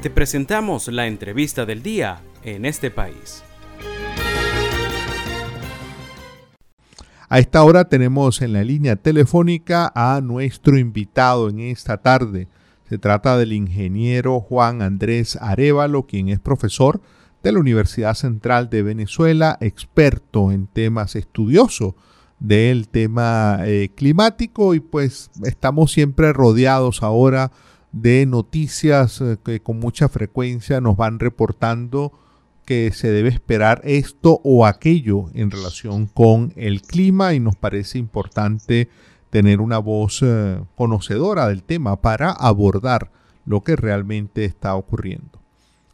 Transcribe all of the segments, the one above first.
Te presentamos la entrevista del día en este país. A esta hora tenemos en la línea telefónica a nuestro invitado en esta tarde. Se trata del ingeniero Juan Andrés Arevalo, quien es profesor de la Universidad Central de Venezuela, experto en temas estudioso del tema eh, climático y pues estamos siempre rodeados ahora de noticias eh, que con mucha frecuencia nos van reportando que se debe esperar esto o aquello en relación con el clima y nos parece importante tener una voz eh, conocedora del tema para abordar lo que realmente está ocurriendo.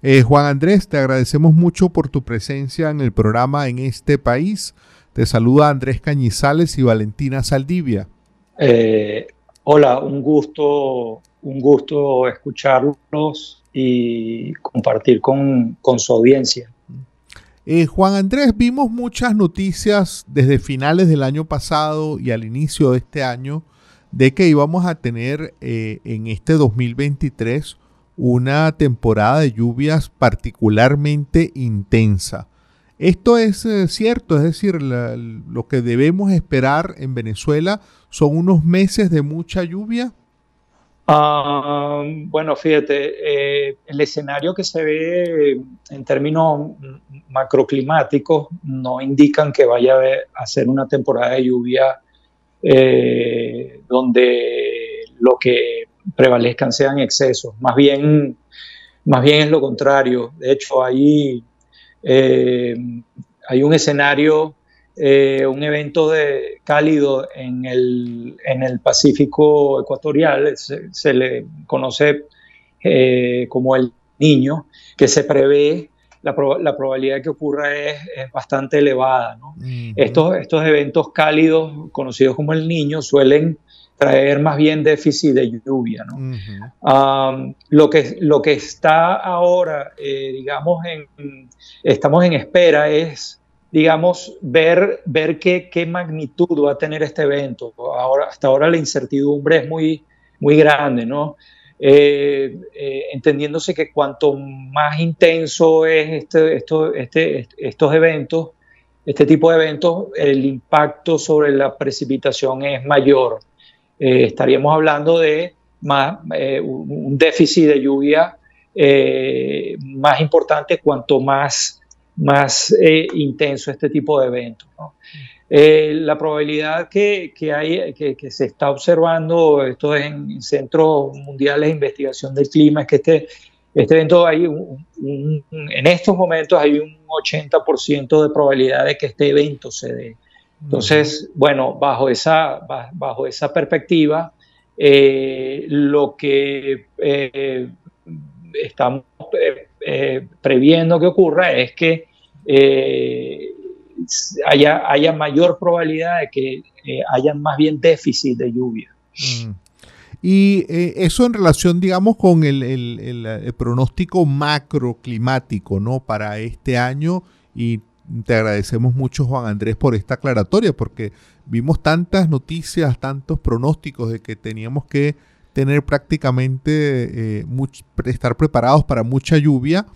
Eh, Juan Andrés, te agradecemos mucho por tu presencia en el programa en este país. Te saluda Andrés Cañizales y Valentina Saldivia. Hola, un gusto, un gusto escucharlos y compartir con, su audiencia. Eh, Juan Andrés, vimos muchas noticias desde finales del año pasado y al inicio de este año de que íbamos a tener eh, en este 2023 una temporada de lluvias particularmente intensa. Esto es eh, cierto, es decir, lo que debemos esperar en Venezuela son unos meses de mucha lluvia. Ah, bueno, fíjate, eh, el escenario que se ve en términos macroclimáticos no indican que vaya a ser una temporada de lluvia eh, donde lo que prevalezcan sean excesos. Más bien, más bien es lo contrario. De hecho, hay, eh, hay un escenario eh, un evento de, cálido en el, en el Pacífico ecuatorial, se, le conoce eh, como el niño, que se prevé, la, la probabilidad de que ocurra es, bastante elevada. estos, estos eventos cálidos, conocidos como el niño, suelen traer más bien déficit de lluvia. lo, que, lo que está ahora, eh, digamos, en, estamos en espera es digamos, ver, ver qué, qué, magnitud va a tener este evento. Ahora, hasta ahora la incertidumbre es muy, muy grande, ¿no? Eh, eh, entendiéndose que cuanto más intenso es este, esto, este, estos eventos, este tipo de eventos, el impacto sobre la precipitación es mayor. Eh, estaríamos hablando de más, un déficit de lluvia más importante cuanto más más eh, intenso este tipo de eventos. Eh, la probabilidad que, hay, que, se está observando, esto es en centros mundiales de investigación del clima, es que este, este evento hay en estos momentos hay un 80% de probabilidad de que este evento se dé. Entonces, bueno, bajo esa, bajo esa perspectiva, eh, lo que estamos eh, previendo que ocurra es que eh, haya, haya, mayor probabilidad de que eh, haya más bien déficit de lluvia. Mm. Y eso en relación, digamos, con el, el, pronóstico macroclimático, ¿no? Para este año y te agradecemos mucho, Juan Andrés, por esta aclaratoria, porque vimos tantas noticias, tantos pronósticos de que teníamos que tener prácticamente, eh, estar preparados para mucha lluvia.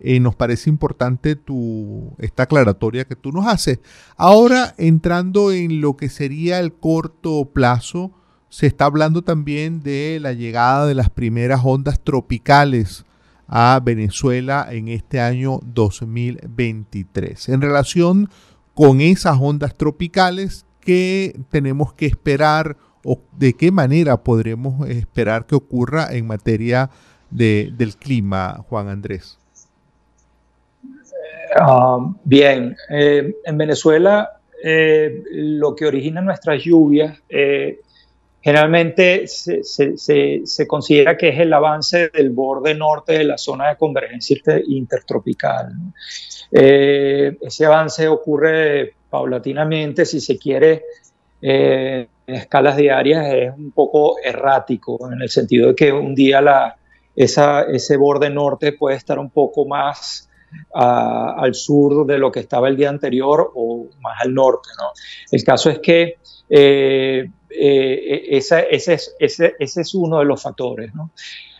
Eh, nos parece importante tu, esta aclaratoria que tú nos haces. Ahora, entrando en lo que sería el corto plazo, se está hablando también de la llegada de las primeras ondas tropicales a Venezuela en este año 2023. En relación con esas ondas tropicales, ¿qué tenemos que esperar o de qué manera podremos esperar que ocurra en materia del clima, Juan Andrés? Ah, bien, eh, en Venezuela eh, lo que origina nuestras lluvias eh, generalmente se, considera que es el avance del borde norte de la zona de convergencia intertropical. ese avance ocurre paulatinamente, si se quiere, en escalas diarias es un poco errático, en el sentido de que un día la, ese borde norte puede estar un poco más al sur de lo que estaba el día anterior o más al norte. ¿no? El caso es que eh, ese, es, ese, es, uno de los factores.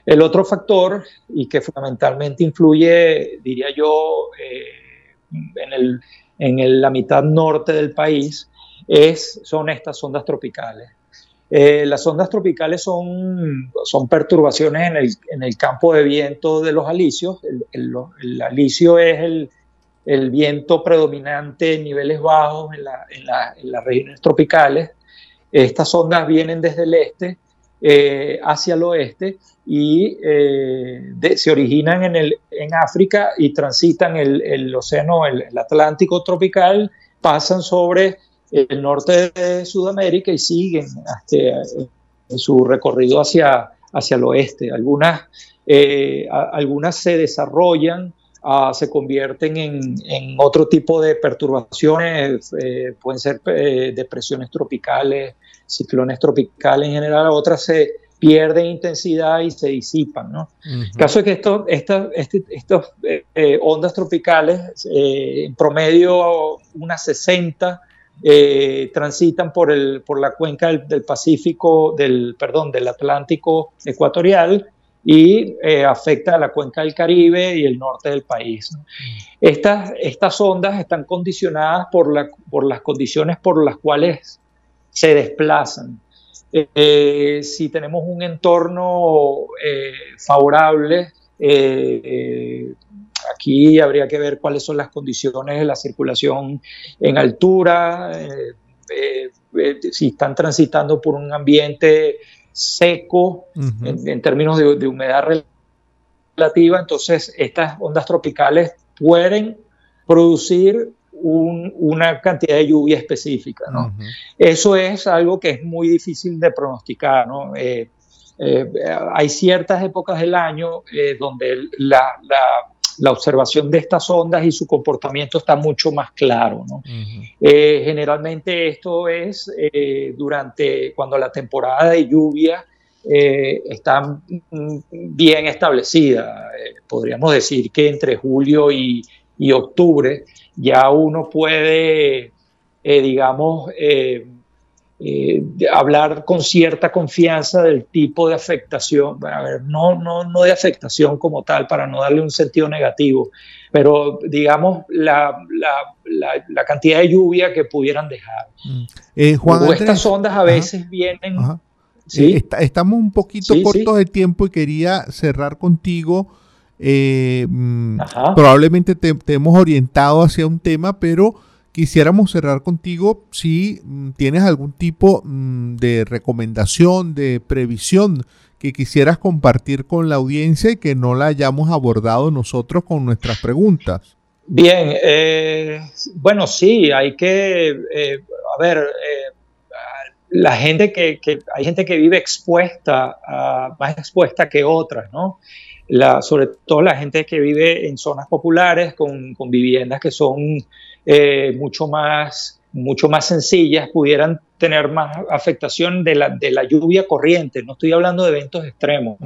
El otro factor, y que fundamentalmente influye, diría yo, en, el, en la mitad norte del país, es, son estas ondas tropicales. Eh, las ondas tropicales son, son perturbaciones en el, en el, campo de viento de los alisios. El, el, alisio es el, viento predominante en niveles bajos en, la, en, la, en, las regiones tropicales. Estas ondas vienen desde el este eh, hacia el oeste y eh, se originan en, el, en África y transitan el océano, el, Atlántico tropical, pasan sobre el norte de Sudamérica y siguen en su recorrido hacia, hacia el oeste. Algunas, eh, algunas se desarrollan, ah, se convierten en, en, otro tipo de perturbaciones, eh, pueden ser eh, depresiones tropicales, ciclones tropicales en general, otras se pierden intensidad y se disipan. ¿no? El caso es que esto, estas este, ondas tropicales, en promedio unas 60 eh, transitan por, el, por la cuenca del, Pacífico, del, perdón, del Atlántico ecuatorial y eh, afecta a la cuenca del Caribe y el norte del país. Estas, estas ondas están condicionadas por, la, por las condiciones por las cuales se desplazan. Eh, si tenemos un entorno favorable, Aquí habría que ver cuáles son las condiciones de la circulación en altura, eh, eh, eh, si están transitando por un ambiente seco en, términos de, humedad relativa, entonces estas ondas tropicales pueden producir una cantidad de lluvia específica. Eso es algo que es muy difícil de pronosticar. hay ciertas épocas del año donde la, la observación de estas ondas y su comportamiento está mucho más claro. Eh, generalmente esto es eh, durante cuando la temporada de lluvia eh, está bien establecida. podríamos decir que entre julio y, y, octubre ya uno puede, digamos, eh, hablar con cierta confianza del tipo de afectación, a ver, no, no, no de afectación como tal, para no darle un sentido negativo, pero digamos la, la, cantidad de lluvia que pudieran dejar. Mm. Eh, Juan estas ondas a veces vienen... ¿sí? Eh, estamos un poquito cortos de tiempo y quería cerrar contigo. Mm, probablemente te, te hemos orientado hacia un tema, pero quisiéramos cerrar contigo si mm, tienes algún tipo mm, de recomendación, de previsión que quisieras compartir con la audiencia y que no la hayamos abordado nosotros con nuestras preguntas. Bien, eh, bueno, sí, hay que, eh, a ver, eh, la gente que, hay gente que vive expuesta, más expuesta que otras, ¿no? Sobre todo la gente que vive en zonas populares con, con viviendas que son eh, mucho, más, mucho más sencillas pudieran tener más afectación de la, de la lluvia corriente. No estoy hablando de eventos extremos.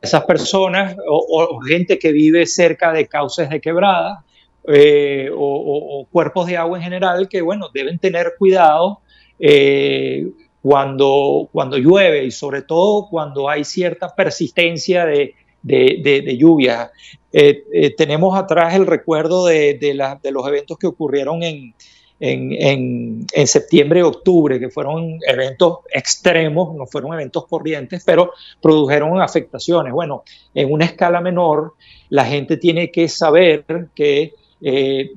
Esas personas o, gente que vive cerca de cauces de quebrada eh, o, cuerpos de agua en general que, bueno, deben tener cuidado eh, cuando, cuando llueve y sobre todo cuando hay cierta persistencia de, de, lluvia. Eh, eh, tenemos atrás el recuerdo de, los eventos que ocurrieron en, en, septiembre y octubre, que fueron eventos extremos, no fueron eventos corrientes, pero produjeron afectaciones. Bueno, en una escala menor, la gente tiene que saber que, eh,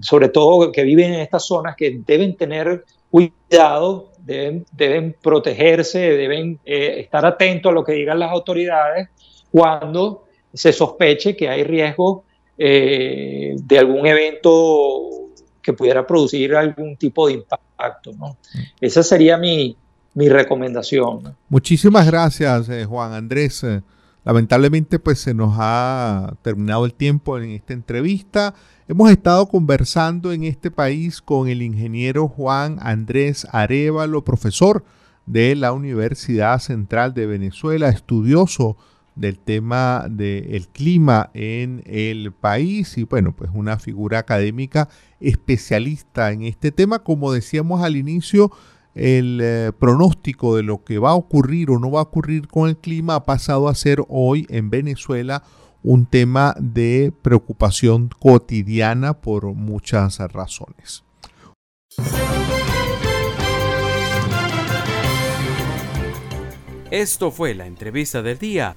sobre todo que viven en estas zonas, que deben tener cuidado, deben, deben protegerse, deben estar atentos a lo que digan las autoridades cuando se sospeche que hay riesgo eh, de algún evento que pudiera producir algún tipo de impacto. ¿no? Mm. Esa sería mi, recomendación. Muchísimas gracias, eh, Juan Andrés. Eh, lamentablemente, pues se nos ha terminado el tiempo en esta entrevista. Hemos estado conversando en este país con el ingeniero Juan Andrés Arevalo, profesor de la Universidad Central de Venezuela, estudioso del tema del clima en el país y bueno, pues una figura académica especialista en este tema. Como decíamos al inicio, el eh, pronóstico de lo que va a ocurrir o no va a ocurrir con el clima ha pasado a ser hoy en Venezuela un tema de preocupación cotidiana por muchas razones. Esto fue la entrevista del día